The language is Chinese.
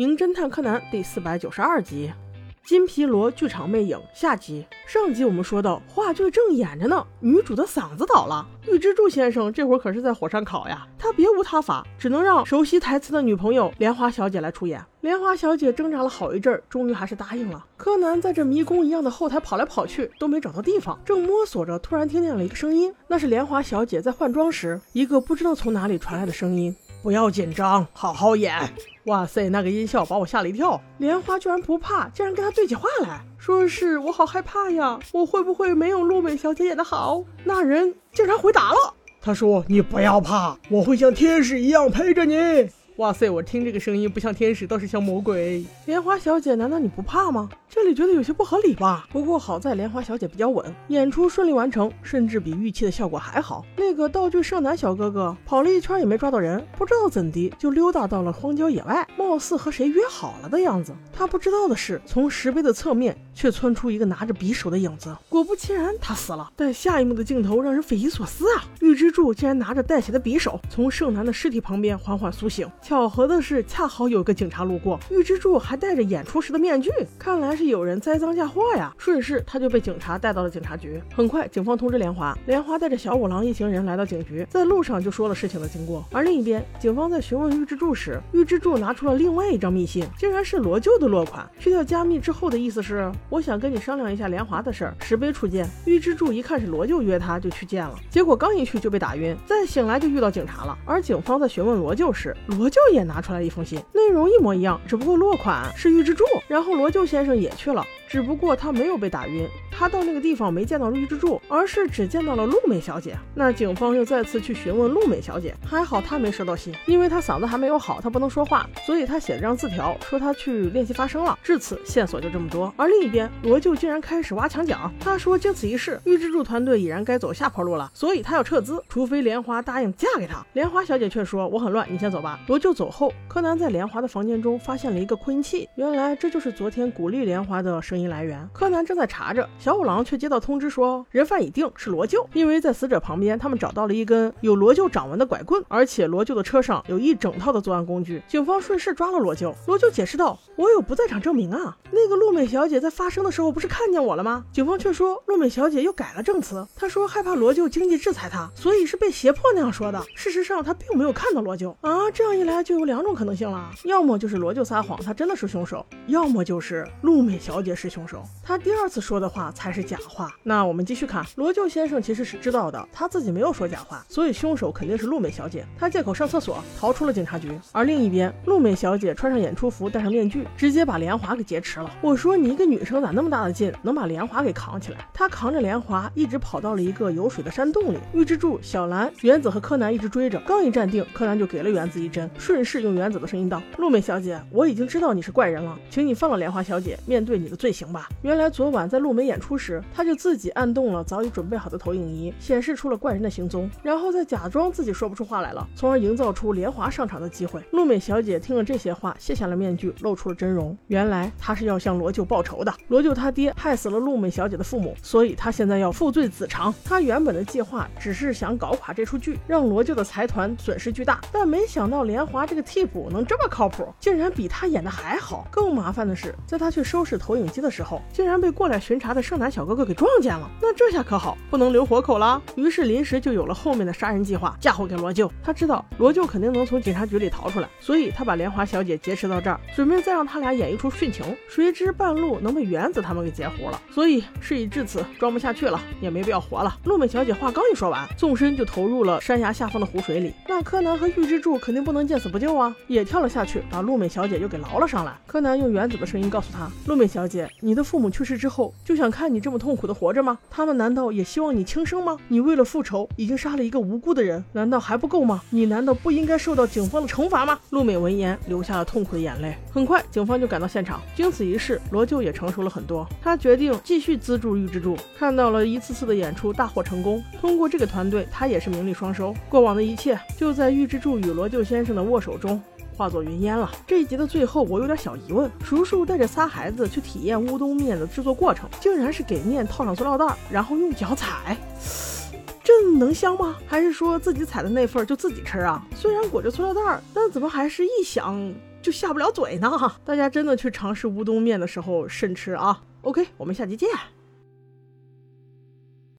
名侦探柯南》第四百九十二集。金皮罗剧场魅影下集。上集我们说到，话剧正演着呢，女主的嗓子倒了。玉之助先生这会儿可是在火上烤呀，他别无他法，只能让熟悉台词的女朋友莲花小姐来出演。莲花小姐挣扎了好一阵，终于还是答应了。柯南在这迷宫一样的后台跑来跑去，都没找到地方，正摸索着，突然听见了一个声音，那是莲花小姐在换装时，一个不知道从哪里传来的声音。不要紧张，好好演。哇塞，那个音效把我吓了一跳。莲花居然不怕，竟然跟他对起话来，说是我好害怕呀，我会不会没有露美小姐演的好？那人竟然回答了，他说：“你不要怕，我会像天使一样陪着你。”哇塞，我听这个声音不像天使，倒是像魔鬼。莲花小姐，难道你不怕吗？这里觉得有些不合理吧？不过好在莲花小姐比较稳，演出顺利完成，甚至比预期的效果还好。那个道具社男小哥哥跑了一圈也没抓到人，不知道怎的就溜达到了荒郊野外，貌似和谁约好了的样子。他不知道的是，从石碑的侧面却窜出一个拿着匕首的影子。果不其然，他死了。但下一幕的镜头让人匪夷所思啊！玉之助竟然拿着带血的匕首从圣男的尸体旁边缓缓苏醒。巧合的是，恰好有个警察路过，玉之助还戴着演出时的面具，看来是有人栽赃嫁祸呀。顺势，他就被警察带到了警察局。很快，警方通知莲花，莲花带着小五郎一行人来到警局，在路上就说了事情的经过。而另一边，警方在询问玉之助时，玉之助拿出了另外一张密信，竟然是罗舅的落款。去掉加密之后的意思是，我想跟你商量一下莲华的事儿，石碑初见。玉之助一看是罗舅约他，就去见了。结果刚一去就被打晕，再醒来就遇到警察了。而警方在询问罗舅时，罗舅也拿。出来一封信，内容一模一样，只不过落款是玉之助。然后罗舅先生也去了，只不过他没有被打晕。他到那个地方没见到玉之助，而是只见到了陆美小姐。那警方又再次去询问陆美小姐，还好她没收到信，因为她嗓子还没有好，她不能说话，所以她写了张字条，说她去练习发声了。至此线索就这么多。而另一边，罗舅竟然开始挖墙脚，他说经此一事，玉之助团队已然该走下坡路了，所以他要撤资，除非莲花答应嫁给他。莲花小姐却说我很乱，你先走吧。罗舅走后，柯南在莲花的房间中发现了一个扩音器，原来这就是昨天鼓励莲花的声音来源。柯南正在查着。小五郎却接到通知说，人犯已定，是罗舅。因为在死者旁边，他们找到了一根有罗舅掌纹的拐棍，而且罗舅的车上有一整套的作案工具。警方顺势抓了罗舅。罗舅解释道：“我有不在场证明啊，那个陆美小姐在发生的时候不是看见我了吗？”警方却说，陆美小姐又改了证词，她说害怕罗舅经济制裁她，所以是被胁迫那样说的。事实上，她并没有看到罗舅啊。这样一来，就有两种可能性了：要么就是罗舅撒谎，他真的是凶手；要么就是陆美小姐是凶手，他第二次说的话。才是假话。那我们继续看，罗舅先生其实是知道的，他自己没有说假话，所以凶手肯定是陆美小姐。他借口上厕所逃出了警察局。而另一边，陆美小姐穿上演出服，戴上面具，直接把莲华给劫持了。我说你一个女生咋那么大的劲，能把莲华给扛起来？她扛着莲华一直跑到了一个有水的山洞里。玉之助、小兰、原子和柯南一直追着，刚一站定，柯南就给了原子一针，顺势用原子的声音道：“陆美小姐，我已经知道你是怪人了，请你放了莲华小姐，面对你的罪行行吧。”原来昨晚在陆美演出。时，他就自己按动了早已准备好的投影仪，显示出了怪人的行踪，然后再假装自己说不出话来了，从而营造出莲华上场的机会。陆美小姐听了这些话，卸下了面具，露出了真容。原来她是要向罗舅报仇的。罗舅他爹害死了陆美小姐的父母，所以他现在要负罪子偿。他原本的计划只是想搞垮这出剧，让罗舅的财团损失巨大，但没想到莲华这个替补能这么靠谱，竟然比他演的还好。更麻烦的是，在他去收拾投影机的时候，竟然被过来巡查的圣。男小哥哥给撞见了，那这下可好，不能留活口了。于是临时就有了后面的杀人计划，嫁祸给罗舅。他知道罗舅肯定能从警察局里逃出来，所以他把莲华小姐劫持到这儿，准备再让他俩演一出殉情。谁知半路能被原子他们给截胡了，所以事已至此，装不下去了，也没必要活了。陆美小姐话刚一说完，纵身就投入了山崖下方的湖水里。那柯南和玉之助肯定不能见死不救啊，也跳了下去，把陆美小姐又给捞了上来。柯南用原子的声音告诉他：陆美小姐，你的父母去世之后，就想看。你这么痛苦的活着吗？他们难道也希望你轻生吗？你为了复仇已经杀了一个无辜的人，难道还不够吗？你难道不应该受到警方的惩罚吗？陆美闻言流下了痛苦的眼泪。很快，警方就赶到现场。经此一事，罗舅也成熟了很多。他决定继续资助玉之助。看到了一次次的演出大获成功，通过这个团队，他也是名利双收。过往的一切就在玉之助与罗舅先生的握手中。化作云烟了。这一集的最后，我有点小疑问：叔叔带着仨孩子去体验乌冬面的制作过程，竟然是给面套上塑料袋，然后用脚踩。这能香吗？还是说自己采的那份就自己吃啊？虽然裹着塑料袋，但怎么还是一想就下不了嘴呢？大家真的去尝试乌冬面的时候慎吃啊！OK，我们下期见。